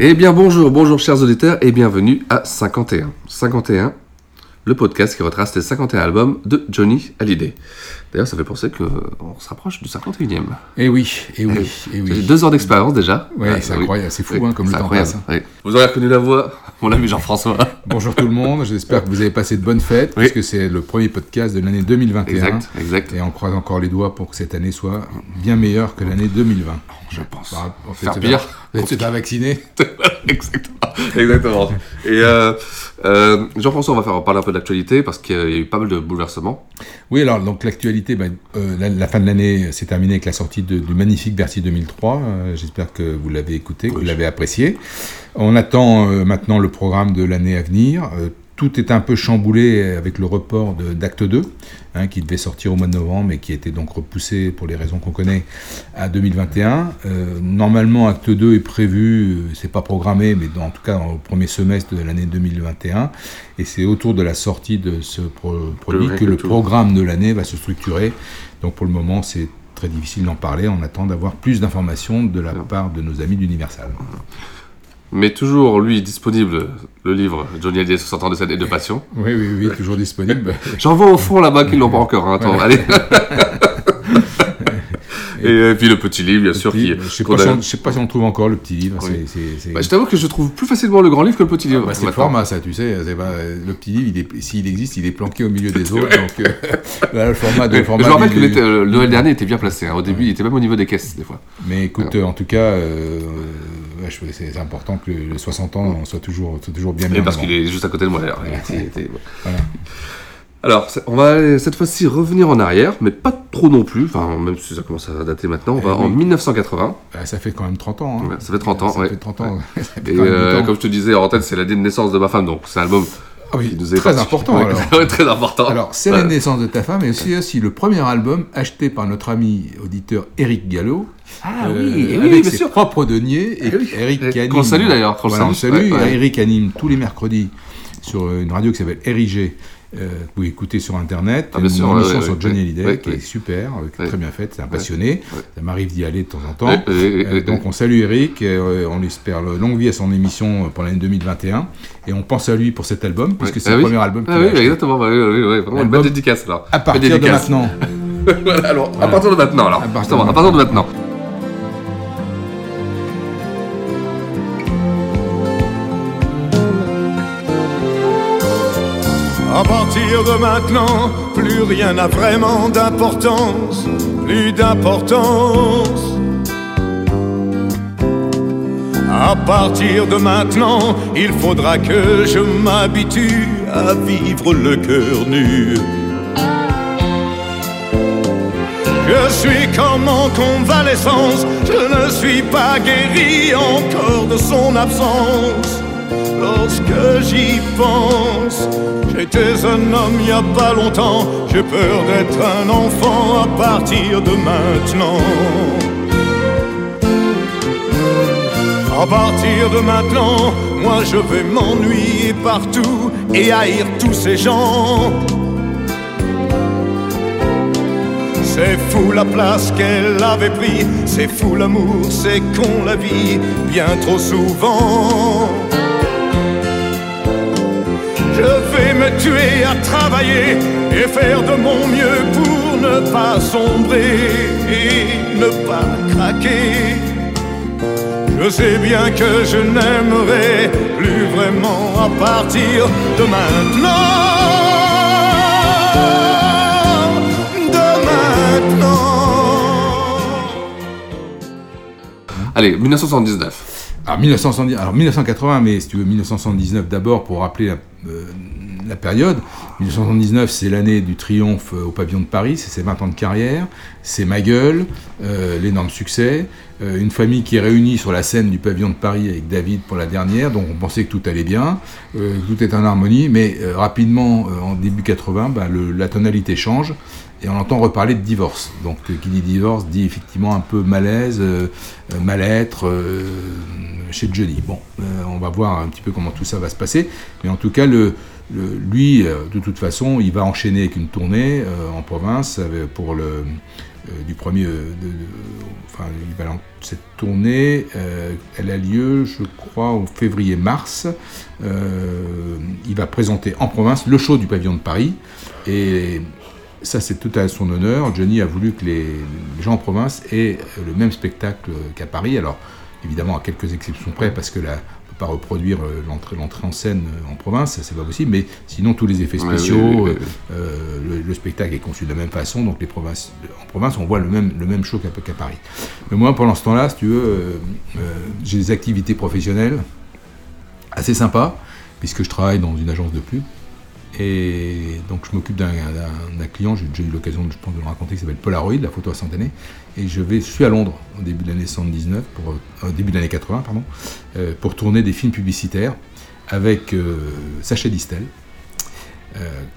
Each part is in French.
Eh bien bonjour, bonjour chers auditeurs et bienvenue à 51. 51, le podcast qui retrace les 51 albums de Johnny Hallyday. D'ailleurs, ça fait penser qu'on se rapproche du 51e. Eh oui, eh oui, eh oui. Deux ans d'expérience déjà. Ouais, c'est incroyable, c'est fou hein, comme le temps passe. Oui. Vous aurez reconnu la voix, mon ami Jean-François. Bonjour tout le monde, j'espère que vous avez passé de bonnes fêtes, oui. puisque c'est le premier podcast de l'année 2021. Exact, exact. Et on croise encore les doigts pour que cette année soit bien meilleure que l'année 2020. Je pense. Bah, en fait, Faire pire. Vous êtes pas vacciné Exactement. Exactement. Et euh, euh, Jean-François, on va faire parler un peu d'actualité parce qu'il y a eu pas mal de bouleversements. Oui, alors donc l'actualité, ben, euh, la, la, fin de l'année s'est terminée avec la sortie de, du magnifique Bercy 2003. Euh, J'espère que vous l'avez écouté, que oui. vous l'avez apprécié. On attend maintenant le programme de l'année à venir. Tout est un peu chamboulé avec le report d'Acte 2, hein, qui devait sortir au mois de novembre et qui a été donc repoussé pour les raisons qu'on connaît à 2021. Euh, normalement, Acte 2 est prévu, c'est pas programmé, mais dans, en tout cas au premier semestre de l'année 2021. Et c'est autour de la sortie de ce pro produit que le programme de l'année va se structurer. Donc pour le moment, c'est très difficile d'en parler. On attend d'avoir plus d'informations de la part de nos amis d'Universal. Mais toujours, lui, disponible, le livre Johnny Hallyday, 60 ans de scène et de passion. Oui, oui, oui, toujours disponible. J'en vois au fond là-bas qui ne l'ont pas encore. Hein. Attends, allez. Et, et, puis le petit livre, bien sûr. Petit, qui, je ne sais, si sais, pas si on trouve encore le petit livre. Oui. Bah, je t'avoue que je trouve plus facilement le grand livre que le petit livre. Bah, c'est le format, ça, tu sais. Pas, le petit livre, s'il existe, il est planqué au milieu des autres. donc, euh, le format, de, le format je me rappelle que euh, le Noël dernier était bien placé. Hein. Au début, il était même au niveau des caisses, des fois. Mais écoute, euh, en tout cas, euh, ouais, c'est important que le 60 ans soit toujours, toujours bien mis Parce qu'il est juste à côté de moi, d'ailleurs. Voilà. Alors, on va cette fois-ci revenir en arrière, mais pas trop non plus, enfin, même si ça commence à dater maintenant, on va oui. en 1980. Bah, ça fait quand même 30 ans. Hein. Ouais, ça fait 30 ans, ça ouais. Fait 30 ans. Ouais. Et euh, comme je te disais, en tête, c'est l'année de naissance de ma femme, donc c'est un album ah oui, qui nous est très important. Alors. très important. Alors, c'est la naissance de ta femme, et aussi, aussi le premier album acheté par notre ami auditeur Eric Gallo. Ah euh, oui, avec oui, ses sûr. propres deniers. Et oui. Eric qui anime. Qu'on salue d'ailleurs. Qu'on voilà, salue. Ouais, Eric anime tous les mercredis sur une radio qui s'appelle RIG. Euh, vous pouvez écouter sur internet, ah, bien une sûr, émission ouais, sur Johnny Hallyday qui est super, très bien faite, c'est un passionné, ça m'arrive d'y aller de temps en temps. Euh, donc on salue Eric, euh, on espère longue vie à son émission pour l'année 2021, et on pense à lui pour cet album, puisque c'est ah, le oui. premier album ah, oui, exactement, oui, oui, vraiment une bonne dédicace là. À partir de maintenant. voilà, alors, à partir de maintenant, alors. À partir de maintenant. De maintenant, plus rien n'a vraiment d'importance, plus d'importance. À partir de maintenant, il faudra que je m'habitue à vivre le cœur nu. Je suis comme en convalescence, je ne suis pas guéri encore de son absence. Lorsque j'y pense, j'étais un homme il n'y a pas longtemps, j'ai peur d'être un enfant à partir de maintenant. À partir de maintenant, moi je vais m'ennuyer partout et haïr tous ces gens. C'est fou la place qu'elle avait pris, c'est fou l'amour, c'est con la vie, bien trop souvent. Je vais me tuer à travailler et faire de mon mieux pour ne pas sombrer et ne pas craquer. Je sais bien que je n'aimerai plus vraiment à partir de maintenant. De maintenant. Allez, 1979. Alors, 1970, alors 1980, mais si tu veux 1979 d'abord pour rappeler la, euh, période. 1979, c'est l'année du triomphe au pavillon de Paris, c'est ses 20 ans de carrière, c'est Ma Gueule, euh, l'énorme succès, euh, une famille qui est réunie sur la scène du pavillon de Paris avec David pour la dernière, donc on pensait que tout allait bien, euh, tout est en harmonie, mais euh, rapidement, euh, en début 80, bah, le- la tonalité change et on entend reparler de divorce. Donc euh, qui dit divorce dit effectivement un peu malaise, euh, euh, mal-être euh, chez Johnny. Bon, euh, on va voir un petit peu comment tout ça va se passer, mais en tout cas, le, lui, euh, de toute façon, il va enchaîner avec une tournée euh, en province pour le euh, du premier, euh, de- enfin, cette tournée, euh, elle a lieu, je crois, au février-mars. Euh, il va présenter en province le show du pavillon de Paris et ça, c'est tout à son honneur. Johnny a voulu que les, les gens en province aient le même spectacle qu'à Paris. Alors, évidemment, à quelques exceptions près, parce que là, on ne peut pas reproduire euh, l'entrée, l'entrée en scène euh, en province, ça, c'est pas possible. Mais sinon, tous les effets spéciaux, euh, le, le spectacle est conçu de la même façon. Donc, les provinces, en province, on voit le même, le même show qu'à, qu'à Paris. Mais moi, pendant ce temps-là, si tu veux, euh, j'ai des activités professionnelles assez sympas, puisque je travaille dans une agence de pub. Et donc je m'occupe d'un, client, j'ai déjà eu l'occasion de le raconter, qui s'appelle Polaroid, la photo instantanée. Et je, je suis à Londres au début de l'année 79, pour, euh, début de l'année 80, pardon, euh, pour tourner des films publicitaires avec euh, Sacha Distel,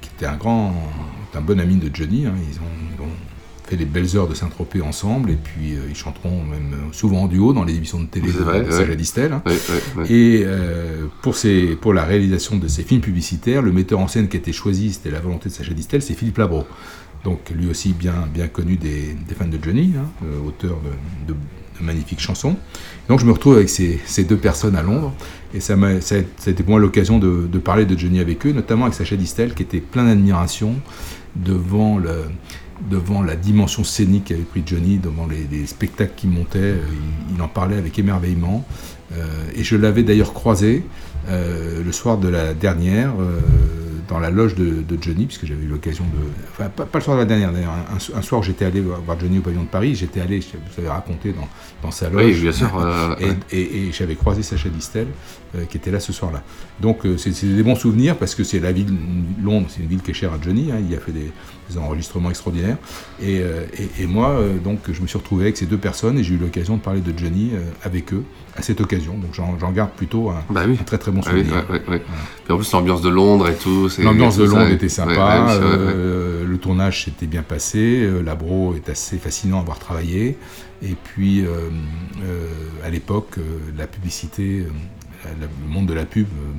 qui était un grand, un bon ami de Johnny. hein. Fait les belles heures de Saint-Tropez ensemble, et puis euh, ils chanteront même souvent en duo dans les émissions de télé de Sacha. Distel. hein. Et euh, pour, ces, pour la réalisation de ces films publicitaires, le metteur en scène qui a été choisi, c'était la volonté de Sacha Distel, c'est Philippe Labro. Donc lui aussi bien, bien connu des, des fans de Johnny, hein, euh, auteur de, de- magnifiques chansons. Donc je me retrouve avec ces, ces deux personnes à Londres, et ça, ça, a, ça a été pour moi l'occasion de, de parler de Johnny avec eux, notamment avec Sacha Distel, qui était plein d'admiration devant, le, devant la dimension scénique qu'avait pris Johnny, devant les, les spectacles qui montaient, euh, il, il en parlait avec émerveillement. Euh, et je l'avais d'ailleurs croisé euh, le soir de la dernière dans la loge de, de Johnny, puisque j'avais eu l'occasion de. Enfin, pas, pas le soir de la dernière, d'ailleurs. Un, un soir, j'étais allé voir Johnny au pavillon de Paris. J'étais allé, je vous avais raconté, dans, dans sa loge. Oui, bien sûr, euh, et, ouais. et- et j'avais croisé Sacha Distel, qui était là ce soir-là. Donc, euh, c'est des bons souvenirs, parce que c'est la ville, Londres, c'est une ville qui est chère à Johnny. hein, il a fait des, des enregistrements extraordinaires. Et, euh, et- et moi, euh, donc, je me suis retrouvé avec ces deux personnes, et j'ai eu l'occasion de parler de Johnny euh, avec eux à cette occasion. Donc, j'en garde plutôt un, Bah oui. un très très bon Ah oui, souvenir. ouais, ouais, ouais. Puis en plus, l'ambiance de Londres et tout. L'ambiance de ça, Londres était sympa, euh, le tournage s'était bien passé, euh, Labro est assez fascinant à avoir travaillé, et puis euh, euh, à l'époque, euh, la publicité, euh, le monde de la pub euh,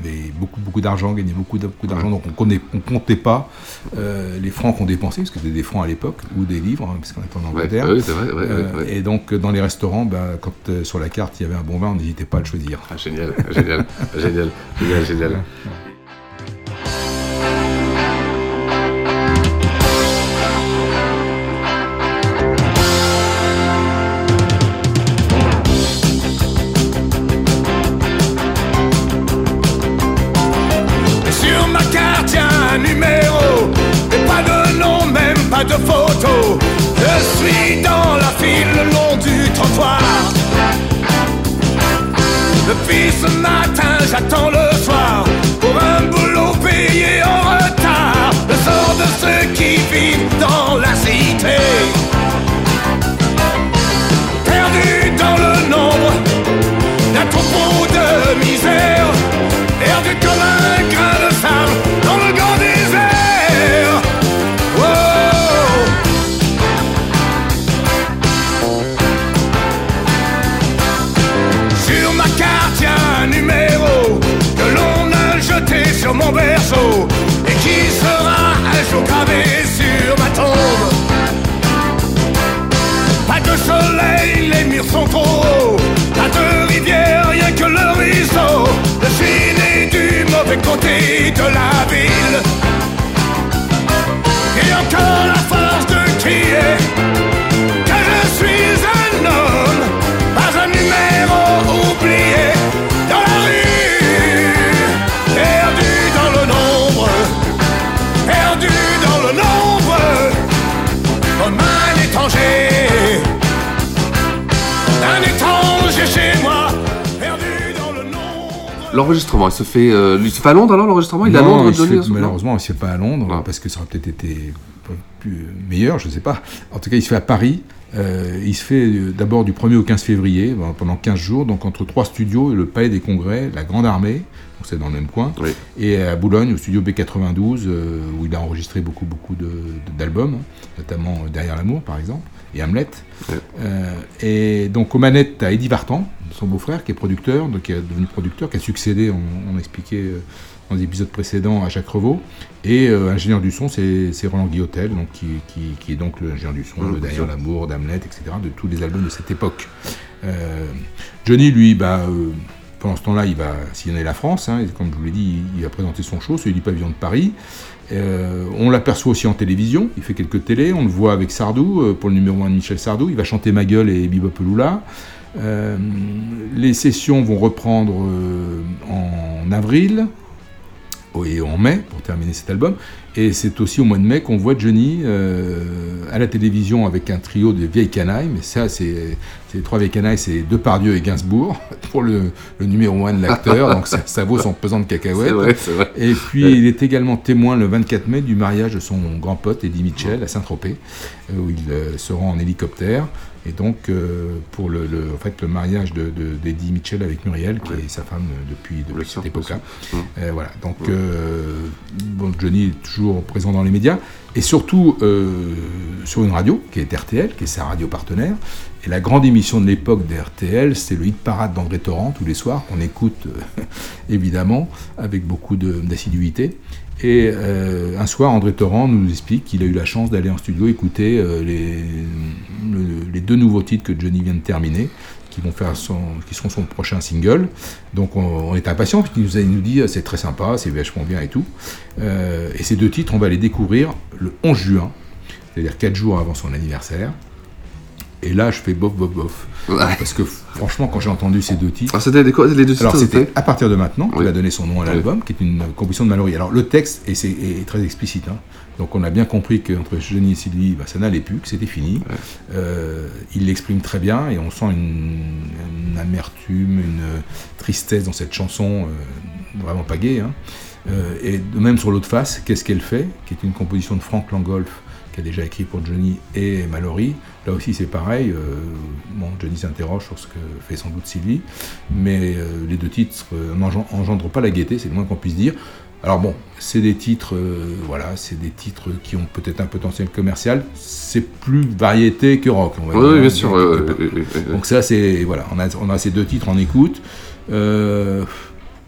avait beaucoup beaucoup d'argent, gagnait beaucoup, beaucoup d'argent, donc on on comptait pas euh, les francs qu'on dépensait, parce que c'était des francs à l'époque, ou des livres, hein, parce qu'on était en Angleterre. ouais, ouais, Euh. Et donc dans les restaurants, bah, quand euh, sur la carte il y avait un bon vin, on n'hésitait pas à le choisir. Ah, génial, génial, génial, génial, génial. De photo. Je suis dans la file le long du trottoir. Depuis ce matin, j'attends le soir pour un boulot payé en retard. Le sort de ceux qui vivent dans la cité. Soleil, les murs sont trop hauts. Pas de rivière, rien que le ruisseau. Je suis du mauvais côté de la ville. L'enregistrement, il se fait, euh, il se fait à Londres alors l'enregistrement Il est à Londres, il fait- malheureusement, il ne se fait pas à Londres, parce que ça aurait peut-être été plus meilleur, je ne sais pas. En tout cas, il se fait à Paris. Euh, il se fait euh, d'abord du 1er au 15 février, ben, pendant 15 jours, donc entre trois studios, le Palais des Congrès, la Grande Armée, donc c'est dans le même coin, et à Boulogne, au studio B92, euh, où il a enregistré beaucoup, beaucoup d'albums, notamment euh, Derrière l'amour, par exemple, et Hamlet. Euh, et donc aux manettes, tu as Eddie Vartan, son beau-frère, qui est producteur, donc qui est devenu producteur, qui a succédé, on, on expliquait euh, dans les épisodes précédents, à Jacques Revaux. Et euh, ingénieur du son, c'est Roland Guillotel, donc, qui, qui- qui est donc l'ingénieur du son Mmh, de bien Derrière l'amour, d'Hamlet, etc., de tous les albums de cette époque. Euh, Johnny, lui, bah, pendant ce temps-là, il va sillonner la France. hein, et comme je vous l'ai dit, il, il va présenter son show, celui du pavillon de Paris. Euh, on l'aperçoit aussi en télévision, il fait quelques télés, on le voit avec Sardou, euh, pour le numéro 1 de Michel Sardou, il va chanter Ma gueule et Bebop Lula. Euh, les sessions vont reprendre en avril et en mai pour terminer cet album. Et c'est aussi au mois de mai qu'on voit Johnny à la télévision avec un trio de vieilles canailles. Mais ça, c'est les trois vieilles canailles, c'est Depardieu et Gainsbourg pour le, le numéro 1 de l'acteur. donc ça, ça vaut son pesant de cacahuètes. Vrai, vrai. Et puis Ouais. il est également témoin le 24 mai du mariage de son grand pote Eddie Mitchell à Saint-Tropez, euh, où il euh, se rend en hélicoptère. Et donc, euh, pour le, le- en fait, le mariage de, de- d'Eddie Mitchell avec Muriel, qui est sa femme euh, depuis, depuis cette époque-là. Euh, voilà. Donc, euh, bon, Johnny est toujours présent dans les médias, et surtout sur une radio, qui est RTL, qui est sa radio partenaire. Et la grande émission de l'époque d'RTL, c'est le hit parade d'André Torrent, tous les soirs, qu'on écoute évidemment, avec beaucoup d'assiduité. Et euh, un soir, André Torrent nous explique qu'il a eu la chance d'aller en studio écouter euh, les, le- les deux nouveaux titres que Johnny vient de terminer, qui, vont seront son prochain single. Donc on, est impatient, puisqu'il nous, nous dit c'est très sympa, c'est vachement bien et tout. Euh, et ces deux titres, on va les découvrir le 11 juin, c'est-à-dire 4 jours avant son anniversaire. Et là, je fais bof, bof, bof. Parce que franchement, quand j'ai entendu ces deux titres. Ah, c'était les, deux titres Alors, c'était à partir de maintenant qu'il Oui. a donné son nom à l'album, qui est une composition de Mallory. Alors, le texte est, c'est- est très explicite. hein. Donc, on a bien compris qu'entre Johnny et Sylvie, bah, ça n'allait plus, que c'était fini. Euh, il l'exprime très bien et on sent une, une amertume, une tristesse dans cette chanson, euh, vraiment pas gaie. hein. Euh, et de même sur l'autre face, Qu'est-ce qu'elle fait? Qui est une composition de Frank Langolf, qui a déjà écrit pour Johnny et Mallory. Là aussi, c'est pareil. euh, bon, Johnny s'interroge sur ce que fait sans doute Sylvie, mais euh, les deux titres euh, n'engen- engendrent pas la gaieté, c'est le moins qu'on puisse dire. Alors bon, c'est des titres, euh, voilà, c'est des titres qui ont peut-être un potentiel commercial. C'est plus variété que rock, on va Oui, dire. bien sûr. Donc ça, c'est voilà, on a, on a ces deux titres en écoute. Je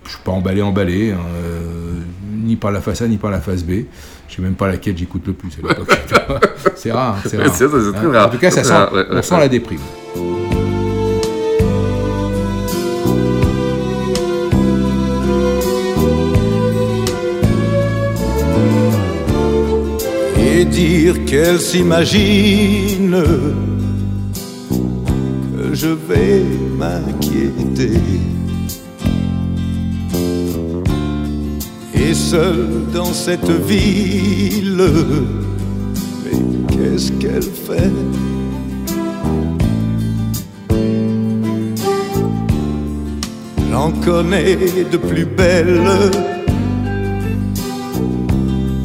suis pas emballé, emballé, hein, ni par la face A ni par la face B. Je sais même pas laquelle j'écoute le plus à l'époque. c'est rare, c'est rare. très Hein. rare. En tout cas, ça sent, rare, ouais, on ouais, sent ouais. la déprime. et dire qu'elle s'imagine que je vais m'inquiéter. Et seul dans cette ville, mais qu'est-ce qu'elle fait? J'en connais de plus belles.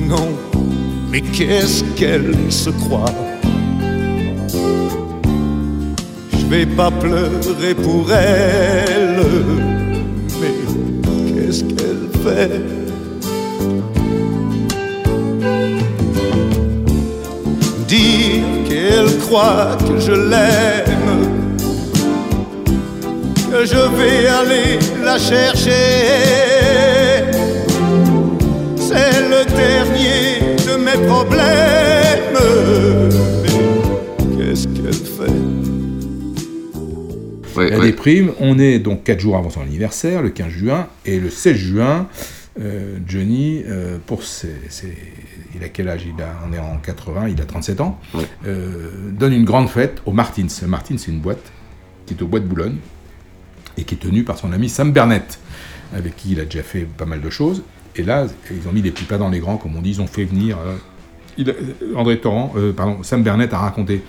Non, mais qu'est-ce qu'elle se croit? Je vais pas pleurer pour elle, mais qu'est-ce qu'elle fait? Qu'elle croit que je l'aime, que je vais aller la chercher. C'est le dernier de mes problèmes. Qu'est-ce qu'elle fait? La déprime, on est donc 4 jours avant son anniversaire, le 15 juin, et le 16 juin, euh, Johnny, euh, pour ses, ses- il a quel âge? Il a, On est en 80, il a 37 ans, euh, donne une grande fête au Martins. Martins, c'est une boîte qui est au Bois de Boulogne et qui est tenue par son ami Sam Burnett, avec qui il a déjà fait pas mal de choses. Et là, ils ont mis les petits pas dans les grands, comme on dit, ils ont fait venir euh, il, André Torrent, pardon, Sam Bernet a raconté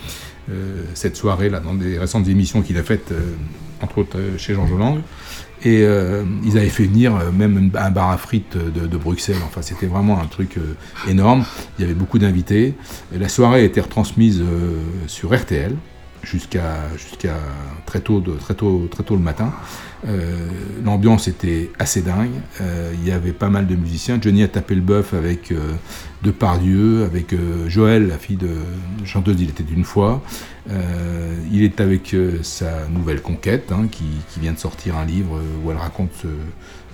cette soirée là dans des récentes émissions qu'il a faites, entre autres chez Jean Jolang. Et ils avaient fait venir même un bar à frites de, Bruxelles. Enfin, c'était vraiment un truc énorme. Il y avait beaucoup d'invités. La soirée a été retransmise sur RTL jusqu'à très tôt très tôt très tôt le matin. Euh, l'ambiance était assez dingue. Euh, il y avait pas mal de musiciens. Johnny a tapé le bœuf avec euh, Depardieu, avec Joël, la fille de chanteuse Il était d'une fois. il est avec sa nouvelle conquête, hein, qui, vient de sortir un livre où elle raconte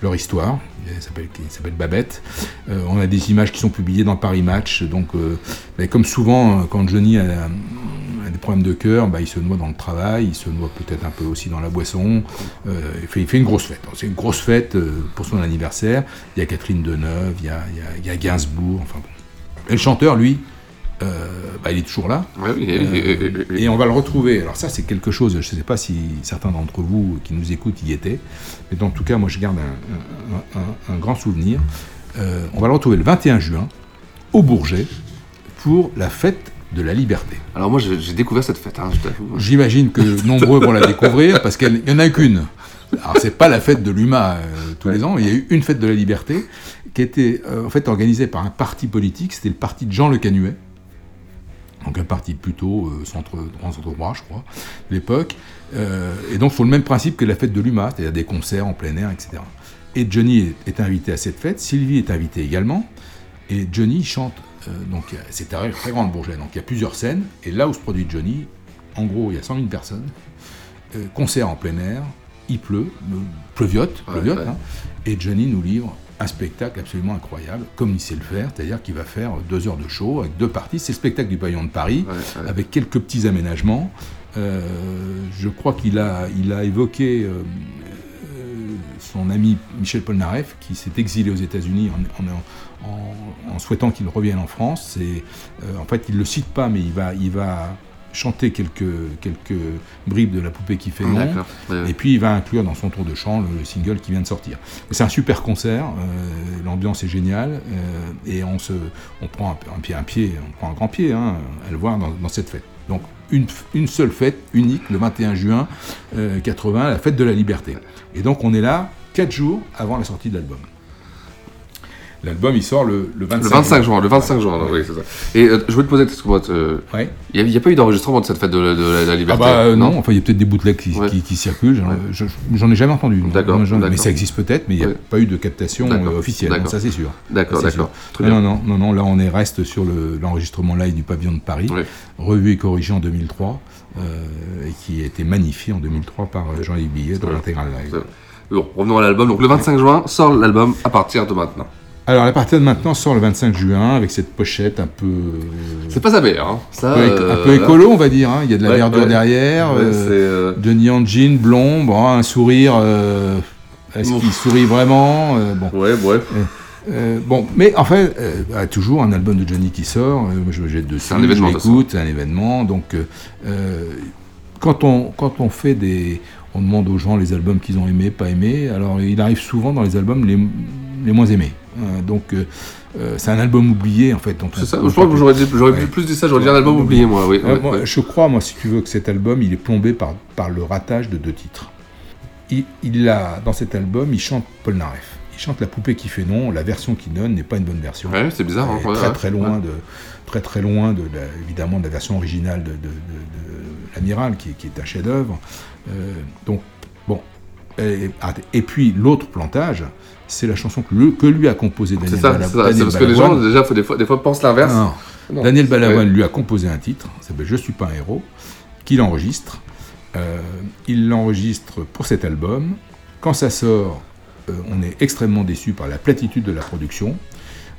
leur histoire. Il s'appelle Babette. on a des images qui sont publiées dans Paris Match. Donc, comme souvent, quand Johnny a, problèmes de cœur, bah, il se noie dans le travail, il se noie peut-être un peu aussi dans la boisson. Euh, il, fait, il, fait, une grosse fête. C'est une grosse fête euh, pour son anniversaire. Il y a Catherine Deneuve, il y a, il y a, Gainsbourg. Enfin Et le chanteur, lui, euh, bah, il est toujours là. et on va le retrouver. Alors ça, c'est quelque chose, je ne sais pas si certains d'entre vous qui nous écoutent y étaient, mais en tout cas, moi, je garde un, un grand souvenir. on va le retrouver le 21 juin au Bourget pour la fête de la liberté. Alors moi j'ai découvert cette fête, hein, J'imagine que nombreux vont la découvrir parce qu'il n'y en a qu'une. Alors c'est pas la fête de l'UMA euh, tous les ans, il y a eu une fête de la liberté qui était euh, en fait organisée par un parti politique, c'était le parti de Jean Le Canuet. Donc un parti plutôt euh, centre, centre droit, je crois, de l'époque. et donc sur le même principe que la fête de l'UMA, c'est-à-dire des concerts en plein air, etc. Et Johnny est invité à cette fête, Sylvie est invitée également, et Johnny chante euh, donc c'est un très grande Bourget. Donc il y a plusieurs scènes. Et là où se produit Johnny, en gros, il y a 100 000 personnes. Euh, concert en plein air. Il pleut, euh, pleuviote, pleuviote hein. et Johnny nous livre un spectacle absolument incroyable, comme il sait le faire, c'est-à-dire qu'il va faire deux heures de show avec deux parties. C'est le spectacle du pavillon de Paris, avec quelques petits aménagements. je crois qu'il a, il a évoqué son ami Michel Polnareff, qui s'est exilé aux États-Unis en, souhaitant qu'il revienne en France. Euh, en fait, il ne le cite pas, mais il va, il va chanter quelques, quelques bribes de la poupée qui fait non. Et puis il va inclure dans son tour de chant le, single qui vient de sortir. C'est un super concert, euh, l'ambiance est géniale euh, et on, se, on prend un, pied, un pied, on prend un grand pied hein, à le voir dans, cette fête. Donc une, seule fête unique, le 21 juin 80, la fête de la liberté. Et donc on est là quatre jours avant la sortie de l'album. L'album, il sort le, 25, le 25 juin. Le 25 juin, oui, c'est ça. Et euh, je voulais te poser, euh, il n'y a, pas eu d'enregistrement de cette fête de, la, liberté Ah bah euh, non, enfin il y a peut-être des bootlegs qui, qui, circulent, j'en ai jamais entendu. D'accord. Mais ça existe peut-être, mais il n'y a pas eu de captation officielle, ça c'est sûr. D'accord, d'accord. Non, non, non, non, là on est reste sur l'enregistrement live du pavillon de Paris, revu et corrigé en 2003, et qui a été magnifié en 2003 par Jean-Yves Billet dans l'intégrale live. Bon, revenons à l'album. Donc le 25 juin sort l'album à partir de maintenant. Alors, à partir de maintenant, sort le 25 juin avec cette pochette un peu. C'est pas sa mère, hein. Ça, un, peu, un, peu, euh, écolo, on va dire. Hein. Il y a de la verdure derrière. Ouais, euh, Denis en jean, blond, bon, un sourire. Euh, est-ce qu'il sourit vraiment bon. Ouais, bref. bon, mais en fait, bah, toujours un album de Johnny qui sort. je me jette dessus. C'est un événement. J'écoute, c'est un événement. Donc, quand on quand on fait des, on demande aux gens les albums qu'ils ont aimés, pas aimés. Alors, il arrive souvent dans les albums les, les moins aimés. Euh, donc euh, euh, c'est un album oublié en fait. C'est ça. je crois que j'aurais, plus dit ça. J'aurais dit un album oublié moi. Oui, Je crois moi si tu veux que cet album il est plombé par, par le ratage de deux titres. Il, il a dans cet album il chante Paul Naref. Il chante La poupée qui fait non. La version qu'il donne n'est pas une bonne version. Ouais, c'est bizarre. Hein, très très loin de très très loin de évidemment de la version originale de, de, l'amiral qui, qui, est un chef-d'œuvre. donc bon. Et, et puis l'autre plantage, c'est la chanson que, que, lui a composée Daniel Balavoine. C'est ça, c'est parce que les gens, déjà, des fois, des fois pensent l'inverse. Daniel Balavoine lui a composé un titre, ça s'appelle Je suis pas un héros, qu'il enregistre. Euh, il l'enregistre pour cet album. Quand ça sort, euh, on est extrêmement déçu par la platitude de la production.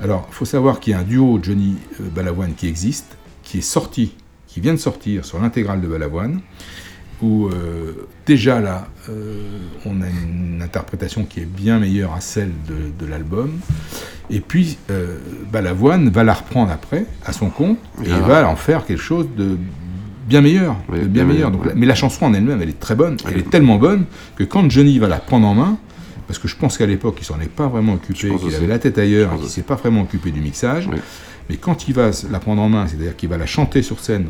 Alors, il faut savoir qu'il y a un duo Johnny euh, Balavoine qui existe, qui est sorti, qui vient de sortir sur l'intégrale de Balavoine où euh, déjà là, euh, on a une interprétation qui est bien meilleure à celle de, l'album. Et puis, euh, Balavoine va la reprendre après, à son compte, et il va en faire quelque chose de bien meilleur. bien, meilleur. mais la chanson en elle-même, elle est très bonne. Elle est tellement bonne que quand Johnny va la prendre en main, parce que je pense qu'à l'époque, il s'en est pas vraiment occupé, qu'il avait la tête ailleurs, qu'il s'est pas vraiment occupé du mixage, Mais quand il va la prendre en main, c'est-à-dire qu'il va la chanter sur scène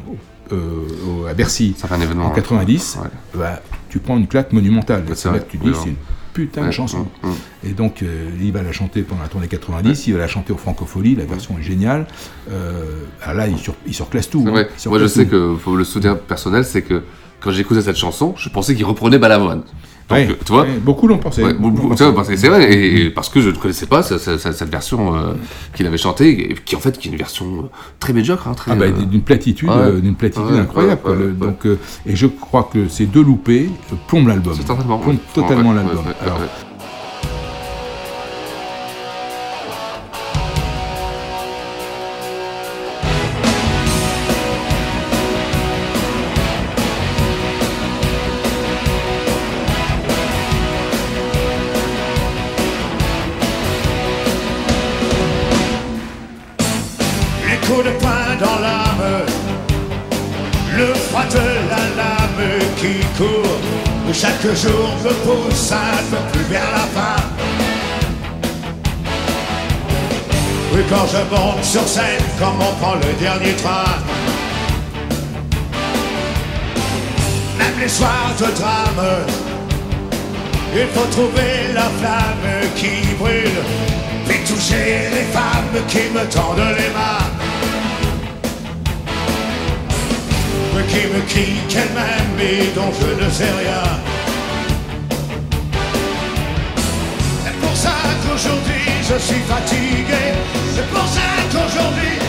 euh, à Bercy un événement, en 90, bah, tu prends une claque monumentale. C'est tu dis, c'est une putain de chanson. Et donc, euh, il va la chanter pendant la tournée 90, il va la chanter au Francofolie, la version est géniale. Euh, là, il, sur, il surclasse tout. Hein, Moi, je sais que faut le souvenir personnel, c'est que quand j'écoutais cette chanson, je pensais qu'il reprenait Balavoine. Donc, tu vois, beaucoup l'ont pensé. c'est vrai, et, parce que je ne connaissais pas cette, version euh, qu'il avait chantée, qui en fait qui est une version euh, très médiocre. Hein, très, ah bah, d'une platitude, d'une platitude incroyable. donc, euh, et je crois que ces deux loupés plombent l'album. Plombent totalement l'album. Jour me pousse un peu plus vers la fin. Oui, quand je monte sur scène, comme on prend le dernier train. Même les soirs de drame, il faut trouver la flamme qui brûle, puis toucher les femmes qui me tendent les mains. qui me crie qu'elle m'aime et dont je ne sais rien. Ça qu'aujourd'hui je suis fatigué. C'est pour ça qu'aujourd'hui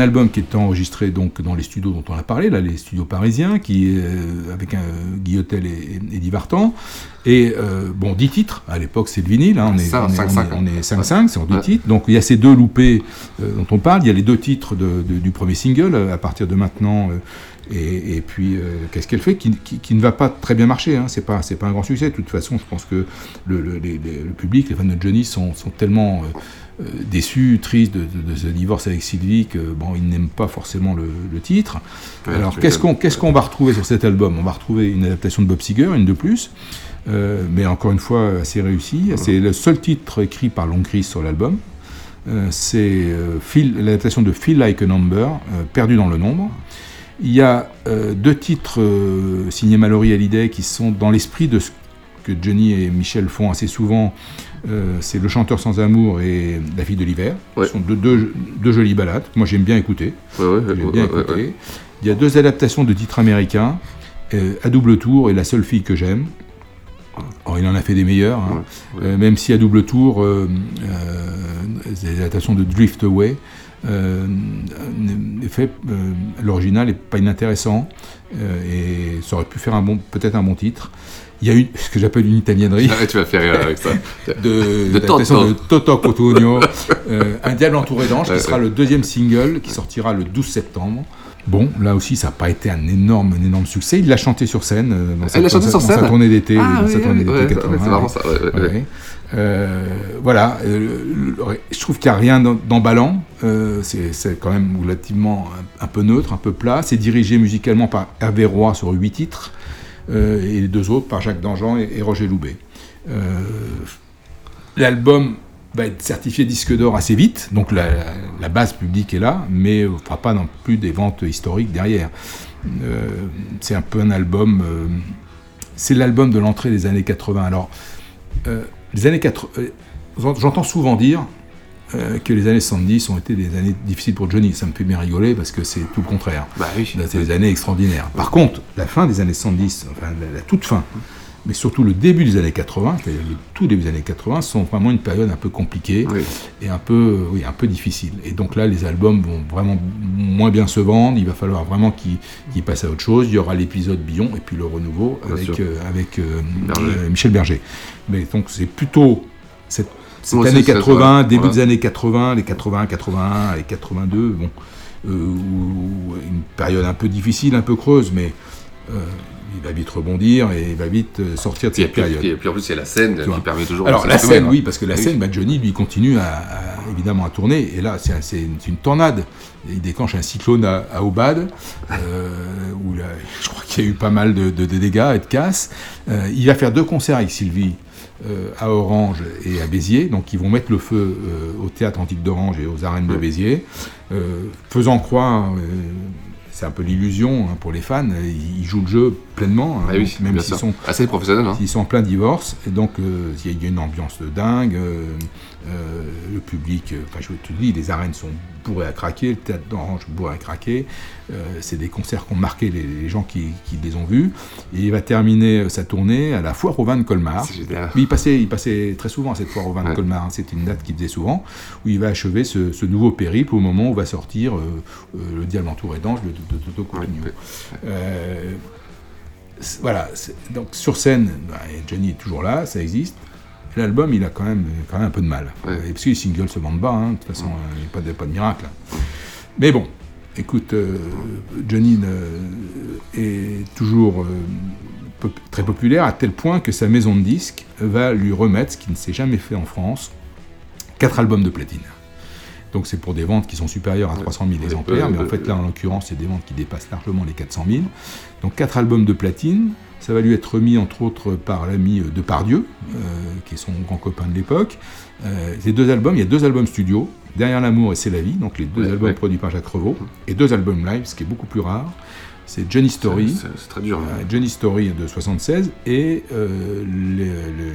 un album qui est enregistré donc dans les studios dont on a parlé, là, les studios parisiens, qui euh, avec un Guillotel et, Eddie Vartan. Et euh, bon, 10 titres, à l'époque c'est le vinyle, hein, on est 5-5, c'est en 10 titres. Donc il y a ces deux loupés euh, dont on parle, il y a les deux titres du premier single, à partir de maintenant. Et, puis, qu'est-ce qu'elle fait qui, ne va pas très bien marcher. Hein. C'est pas, c'est pas un grand succès. De toute façon, je pense que le, le, public, les fans de Johnny sont, sont tellement euh, déçu, triste de, ce divorce avec Sylvie, que bon, il n'aime pas forcément le, titre. Alors qu'est-ce qu'on qu'est-ce qu'on va retrouver sur cet album? On va retrouver une adaptation de Bob Seger, une de plus, euh, mais encore une fois assez réussie. C'est le seul titre écrit par Long Chris sur l'album. Euh, c'est l'adaptation de Feel Like a Number, Perdu dans le nombre. Il y a deux titres signés Mallory Hallyday qui sont dans l'esprit de ce que Johnny et Michel font assez souvent euh, c'est Le chanteur sans amour et La fille de l'hiver. Ce sont deux, jolies balades. Moi, j'aime bien écouter. bien écouter. Il y a deux adaptations de titres américains, euh, À double tour et La seule fille que j'aime. Oh, il en a fait des meilleurs, hein. euh, même si à double tour, des adaptations de Drift Away, l'original n'est pas inintéressant et ça aurait pu faire un bon, peut-être un bon titre il y a ce que j'appelle une italiennerie. Ah, tu vas faire rire avec ça. de, de, de Toto Cotugno, euh, Un diable entouré d'anges, qui sera le deuxième single qui sortira le 12 septembre. Bon, là aussi, ça n'a pas été un énorme, un énorme succès. Il l'a chanté sur scène euh, dans, sa, chanté sur scène. tournée d'été. Ah, oui, C'est vraiment ça. Euh, voilà, je trouve qu'il n'y a rien d'emballant. c'est quand même relativement un, un, peu neutre, un peu plat. C'est dirigé musicalement par Hervé Roy sur huit titres. Euh, et les deux autres par Jacques Dangean et, Roger Loubet. Euh, l'album va être certifié disque d'or assez vite, donc la, base publique est là, mais on ne fera pas non plus des ventes historiques derrière. Euh, c'est un peu un album, c'est l'album de l'entrée des années 80. Alors, les années 80, j'entends souvent dire euh, que les années 70 ont été des années difficiles pour Johnny. Ça me fait bien rigoler parce que c'est tout le contraire. Bah c'est des années extraordinaires. Par contre, la fin des années 70, enfin la, toute fin, mais surtout le début des années 80, c'est-à-dire le tout début des années 80, sont vraiment une période un peu compliquée et un peu, oui, un peu difficile. Et donc là, les albums vont vraiment moins bien se vendre. Il va falloir vraiment qu'ils passent à autre chose. Il y aura l'épisode Billon et puis le renouveau avec, euh, avec euh, euh, Michel Berger. Mais donc c'est plutôt cette, cette année 80, début des années 80, les 80, 81 et 82, bon, une période un peu difficile, un peu creuse, mais il va vite rebondir et il va vite euh, sortir de cette période. Et puis en plus, a la scène qui permet toujours Alors, la scène, oui, parce que la scène, bah, Johnny, lui, continue à, évidemment à tourner. Et là, c'est une, tornade. Il déclenche un cyclone à, à Obad, euh, où je crois qu'il y a eu pas mal de, dégâts et de casses. Euh, il va faire deux concerts avec Sylvie. à Orange et à Béziers, donc ils vont mettre le feu au théâtre antique d'Orange et aux arènes de Béziers, faisant croire c'est un peu l'illusion hein, pour les fans. Ils jouent le jeu pleinement, hein, ah même s'ils sont assez professionnels. Hein. Ils sont en plein divorce, et donc euh, il y a une ambiance de dingue. Euh, euh, le public, enfin je te dis, les arènes sont bourrées à craquer, le théâtre d'Orange bourré à craquer. c'est des concerts qui ont marqué les, gens qui, les ont vus. Et il va terminer sa tournée à la foire au vin de Colmar. il passait, il passait très souvent à cette foire au vin de Colmar. C'était une date qu'il faisait souvent, où il va achever ce, nouveau périple au moment où va sortir le Diable entouré d'ange de, Toto voilà, donc sur scène, bah, Johnny est toujours là, ça existe. L'album, il a quand même, quand même un peu de mal. Et parce que les singles se vendent pas, hein, de toute façon, il n'y a pas de, pas de miracle. Mais bon, écoute, euh, Johnny euh, est toujours euh, très populaire à tel point que sa maison de disques va lui remettre, ce qui ne s'est jamais fait en France, quatre albums de platine. Donc c'est pour des ventes qui sont supérieures à 300 000 exemplaires, mais en fait là en l'occurrence c'est des ventes qui dépassent largement les 400 000. Donc quatre albums de platine, ça va lui être remis entre autres par l'ami de Pardieu, euh, qui est son grand copain de l'époque. Euh, ces deux albums, il y a deux albums studio, Derrière l'amour et C'est la vie, donc les deux albums produits par Jacques Revaux, et deux albums live, ce qui est beaucoup plus rare c'est Johnny Story. C'est très dur. Euh, Johnny Story de 76 et euh,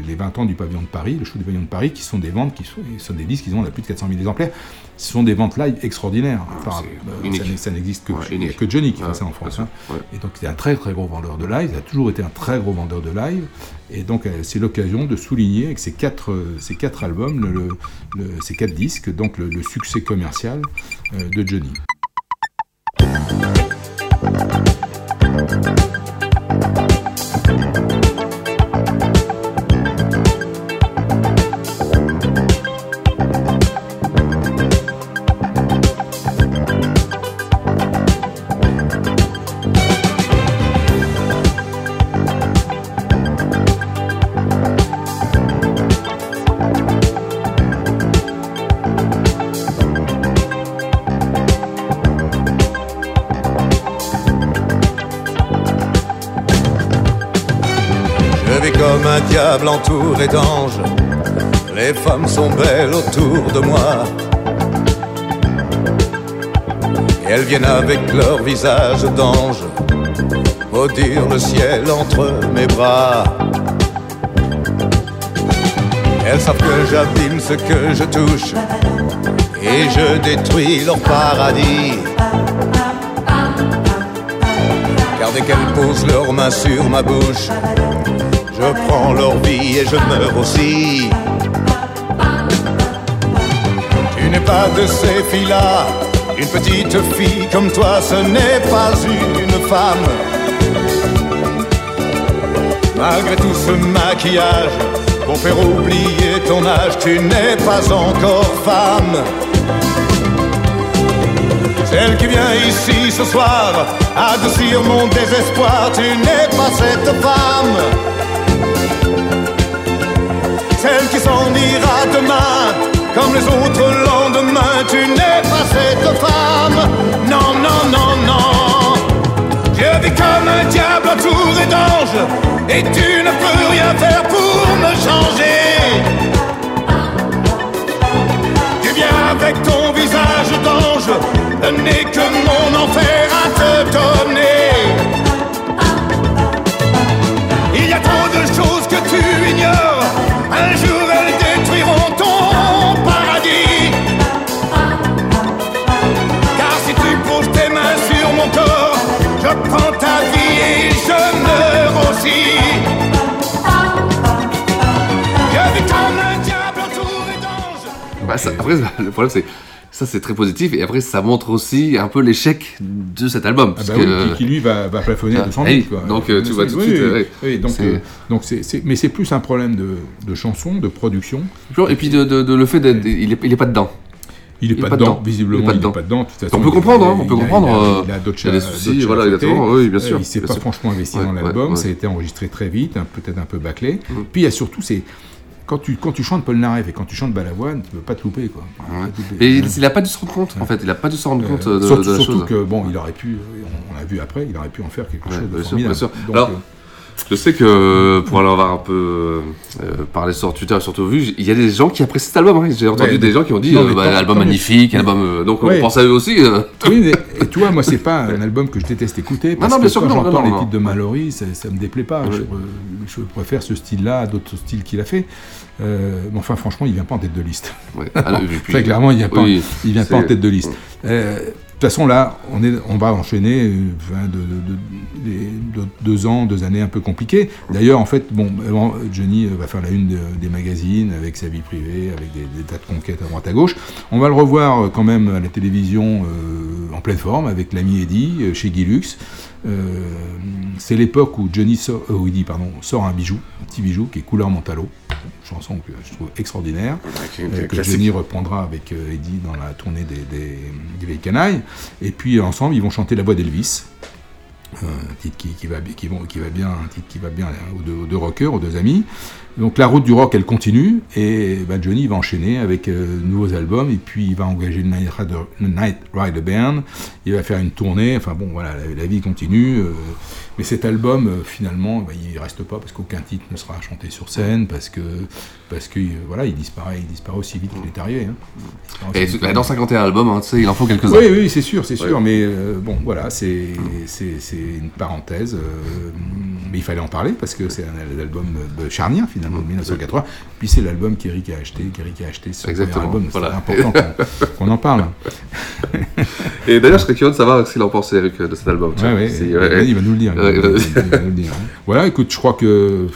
les, 20 ans du pavillon de Paris, le show du pavillon de Paris, qui sont des ventes, qui sont, des disques qui ont plus de 400 000 exemplaires. Ce sont des ventes live extraordinaires. Enfin, euh, ça n'existe que, que Johnny qui fait ça en France. Hein. Et donc c'est un très très gros vendeur de live. Il a toujours été un très gros vendeur de live. Et donc c'est l'occasion de souligner avec ces quatre, ces quatre albums, ces quatre disques, donc le, succès commercial de Johnny. Diable entouré d'anges, les femmes sont belles autour de moi. Elles viennent avec leur visage d'ange, maudire le ciel entre mes bras. Elles savent que j'abîme ce que je touche, et je détruis leur paradis. Car dès qu'elles posent leurs mains sur ma bouche, je prends leur vie et je meurs aussi. Tu n'es pas de ces filles-là, une petite fille comme toi, ce n'est pas une femme. Malgré tout ce maquillage, pour faire oublier ton âge, tu n'es pas encore femme. Celle qui vient ici ce soir, adoucir mon désespoir, tu n'es pas cette femme celle qui s'en ira demain, comme les autres lendemains. Tu n'es pas cette femme, non, non, non, non. Je vis comme un diable entouré d'anges, et tu ne peux rien faire pour me changer. Tu viens avec ton visage d'ange, n'est que mon enfer à te donner. Il y a trop de choses ça- après, le problème, c'est. Ça, c'est très positif. Et après, ça montre aussi un peu l'échec de cet album. Ah bah que- oui, qui, qui, lui va, va plafonner Ah, de 100 hey, 000, quoi. donc, euh, tu vois tout de Oui, suite, oui, euh, oui, donc, euh, donc c'est, c'est- mais c'est plus un problème de, de chanson, de production. Et puis de, de- de le fait d'être. Il est, il est pas dedans. Il est pas dedans, visiblement, il est pas dedans. De façon, on peut il- comprendre, hein, il- on peut il a- comprendre. il a- il d'autres il y a des soucis, d'autres chats voilà, à côté. exactement. Oui, bien sûr. Il s'est bien pas sûr. franchement investi Ouais, dans l'album, ouais. ça a été enregistré très vite, peut-être un peu bâclé. Puis il y a surtout, c'est quand tu, quand tu chantes et quand tu chantes Balavoine, tu peux pas te louper. Quoi. Tu peux pas te louper. Et il, il a pas dû se rendre compte, en fait. Il a pas dû se rendre Euh, compte de, surtout, de la surtout chose. que bon, il aurait pu, on, on l'a vu après, il aurait pu en faire quelque chose de bien sûr, formidable. bien sûr. Donc, Alors, euh, je sais que pour aller avoir un peu euh, parler sur Twitter, surtout vu, il y a des gens qui apprécient cet album. hein. J'ai entendu Ouais, des gens qui ont dit non, euh, bah, album magnifique, album. euh, donc Ouais. on pense à eux aussi. euh. Oui, mais, et tu vois, moi, c'est pas un album que je déteste écouter. Parce non, bien que sûr quand que non, j'entends non, les non. titres de Mallory, ça, ça me déplaît pas. Ouais. Je, je préfère ce style-là à d'autres styles qu'il a fait. Euh, mais enfin, franchement, il vient pas en tête de liste. Alors, et puis- Très clairement, il vient pas, oui, il vient pas en tête de liste. Euh, de toute façon, là, on, va enchaîner euh, deux ans, deux années un peu compliquées. D'ailleurs, en fait, bon, avant, Johnny euh, va faire la une de- des magazines avec sa vie privée, avec des, des tas de conquêtes à droite à gauche. On va le revoir euh, quand même à la télévision euh, en pleine forme avec l'ami Eddie euh, chez Guy Lux. Euh, c'est l'époque où Johnny sort, euh, où Eddie, pardon, sort un bijou, un petit bijou qui est couleur Montalo, chanson que je trouve extraordinaire, euh, que. Johnny reprendra avec euh, Eddie dans la tournée des, des, des Vieilles Canailles. Et puis ensemble, ils vont chanter La Voix d'Elvis. Euh, un titre qui, qui va, bi- qui, vont- qui va bien, un titre qui va bien aux deux, aux deux rockers, aux deux amis. Donc la route du rock, elle continue, et Johnny va enchaîner avec euh, de nouveaux albums, et puis il va engager le Night Rider, le Night Rider Band, il va faire une tournée, enfin bon, voilà, la, la vie continue. euh, mais cet album, euh, finalement, bah, il reste pas, parce qu'aucun titre ne sera chanté sur scène, parce que, parce que voilà, il disparaît, il disparaît aussi vite qu'il est arrivé. hein. Il disparaît aussi Et est dans 51 albums, hein, il en faut quelques-uns. oui, oui, c'est sûr, c'est sûr, Ouais. mais euh, bon, voilà, c'est c'est c'est une parenthèse, euh, mais il fallait en parler parce que c'est un album de charnière finalement de 1980. Puis c'est l'album qu'Eric a acheté, qu'Eric a acheté son Exactement, premier album. C'est voilà. important qu'on en parle. Et d'ailleurs, je serais curieux de savoir ce qu'il en pensait, Eric, de cet album. tu Ouais, vois. ouais, Si- il va- nous le dire. Ouais, il va nous le hein. Voilà, écoute, je crois que euh,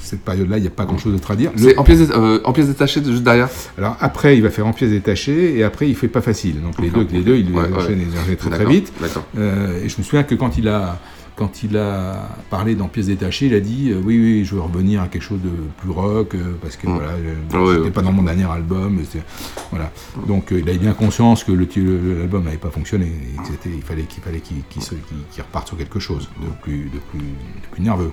cette période-là, il n'y a pas grand-chose d'autre à dire. Le- en pièces, euh, en pièces détachées, juste derrière? Alors après, il va faire en pièces détachées et après, il fait pas facile. Donc les deux, les deux, il enchaîne, très très vite. Euh, et je me souviens que quand il a quand il a parlé dans pièces détachées, il a dit euh, oui oui, je veux revenir à quelque chose de plus rock euh, parce que Mm. voilà, euh, Ah c'était pas dans mon dernier album. Voilà. Donc euh, il a bien conscience que l'album n'avait pas fonctionné. Et il fallait qu'il fallait qu'il reparte sur quelque chose de plus de plus, de plus nerveux.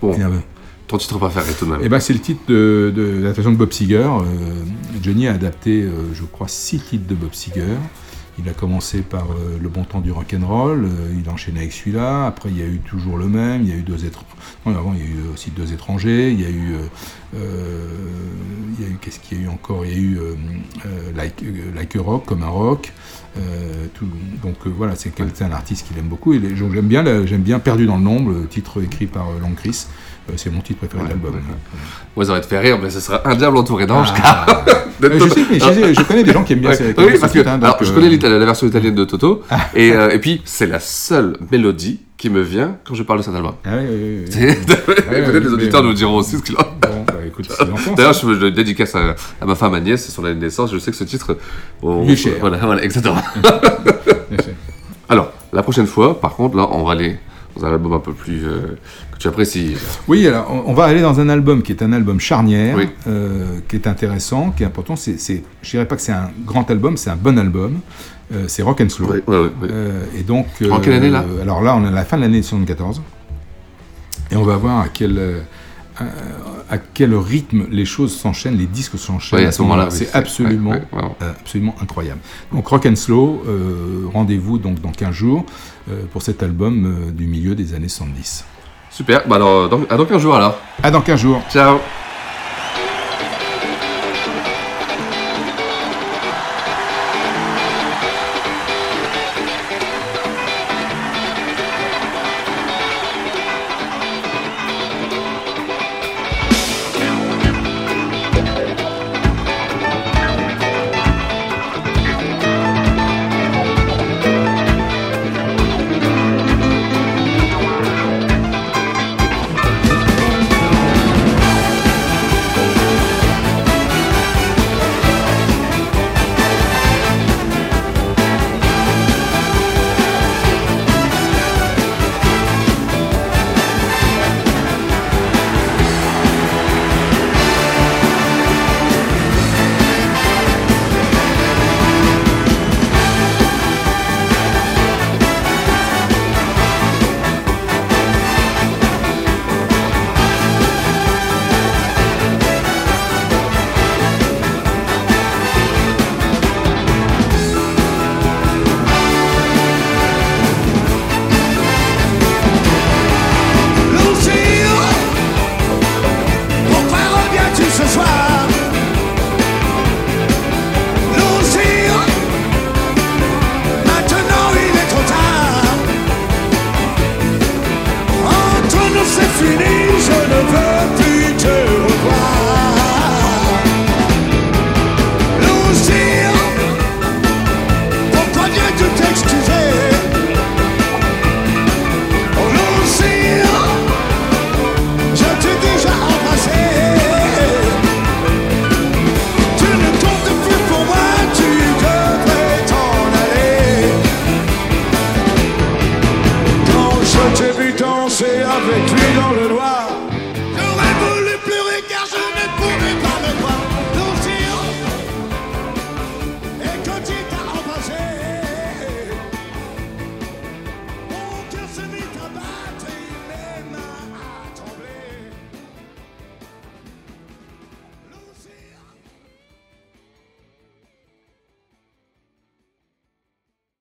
Bon. Plus nerveux. Ton titre préféré, tout de même. Eh ben, c'est le titre de, de l'adaptation de Bob Seger. Johnny a adapté, je crois, six titres de Bob Seger. Il a commencé par euh, Le bon temps du rock'n'roll, euh, il enchaîné avec celui-là, après il y a eu toujours le même, il y a eu deux étrangers, avant il y a eu aussi deux étrangers, il y a eu, euh, euh, eu, qu'est-ce qu'il y a eu encore? Il y a eu like, Like a Rock, comme un rock, euh, tout- donc euh, voilà, c'est un artiste qu'il aime beaucoup, et j'aime bien, la- j'aime bien Perdu dans le nombre, le titre écrit par euh, Long Chris, Euh, c'est mon titre préféré de l'album. Moi, ça aurait te fait rire, mais ce serait un diable entouré d'anges. Ah. Je sais, mais je, je connais des gens qui aiment bien Ouais. ces- Oui, parce que hein, alors, je Ah. connais la version italienne de Toto, et, euh, et puis c'est la seule mélodie qui me vient quand je parle de cet album. Ah oui, oui, oui, oui. C'est- Ouais, Peut-être ouais, les auditeurs nous diront aussi ce qu'il en écoute, D'ailleurs, je, je dédicace à, à ma femme Agnès, c'est son année de naissance. Je sais que ce titre. on- est cher. Voilà, voilà, exactement. Alors, la prochaine fois, par contre, là, on va aller dans un album un peu plus. euh, que tu apprécies. Oui, alors on, on va aller dans un album qui est un album charnière, Oui. euh, qui est intéressant, qui est important. C'est, c'est, je dirais pas que c'est un grand album, c'est un bon album. Euh, c'est Rock and Slow. Oui, oui, et donc. En quelle année, là Alors là, on est à la fin de l'année 74. Et on va voir à quel. Euh, à, à quel rythme les choses s'enchaînent, les disques s'enchaînent. Oui, à ce moment-là, c'est absolument, ouais, ouais, vraiment. euh, absolument incroyable. Donc Rock and Slow, euh, rendez-vous donc dans 15 jours euh, pour cet album euh, du milieu des années 70. Super. Bah alors, dans, à dans 15 jours alors. À dans 15 jours. Ciao.